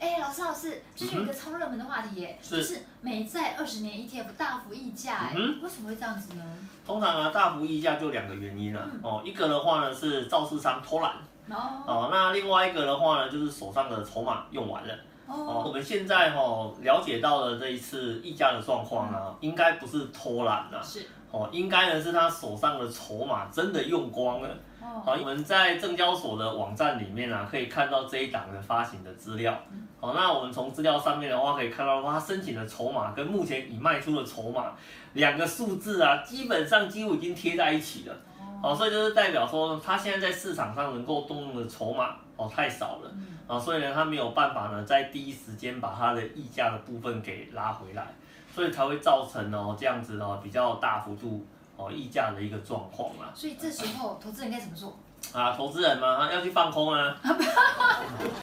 哎，老师老师，最近有一个超热门的话题耶，是。就是美债二十年 ETF 大幅溢价，哎、嗯，为什么会这样子呢？通常啊，大幅溢价就两个原因了、啊嗯、哦，一个的话呢是造市商偷懒，哦，哦，那另外一个的话呢就是手上的筹码用完了。哦，哦，我们现在哈、哦、了解到了这一次溢价的状况啊，嗯、应该不是偷懒啊，是，哦，应该呢是他手上的筹码真的用光了。哦，好，我们在证交所的网站里面啊，可以看到这一档的发行的资料。好，那我们从资料上面的话，可以看到他申请的筹码跟目前已卖出的筹码两个数字啊，基本上几乎已经贴在一起了。好，所以就是代表说，他现在在市场上能够动用的筹码哦太少了。啊，所以呢，他没有办法呢，在第一时间把他的溢价的部分给拉回来，所以才会造成哦这样子哦比较大幅度哦溢价的一个状况啊。所以这时候投资人该怎么做？啊，投资人嘛，要去放空啊。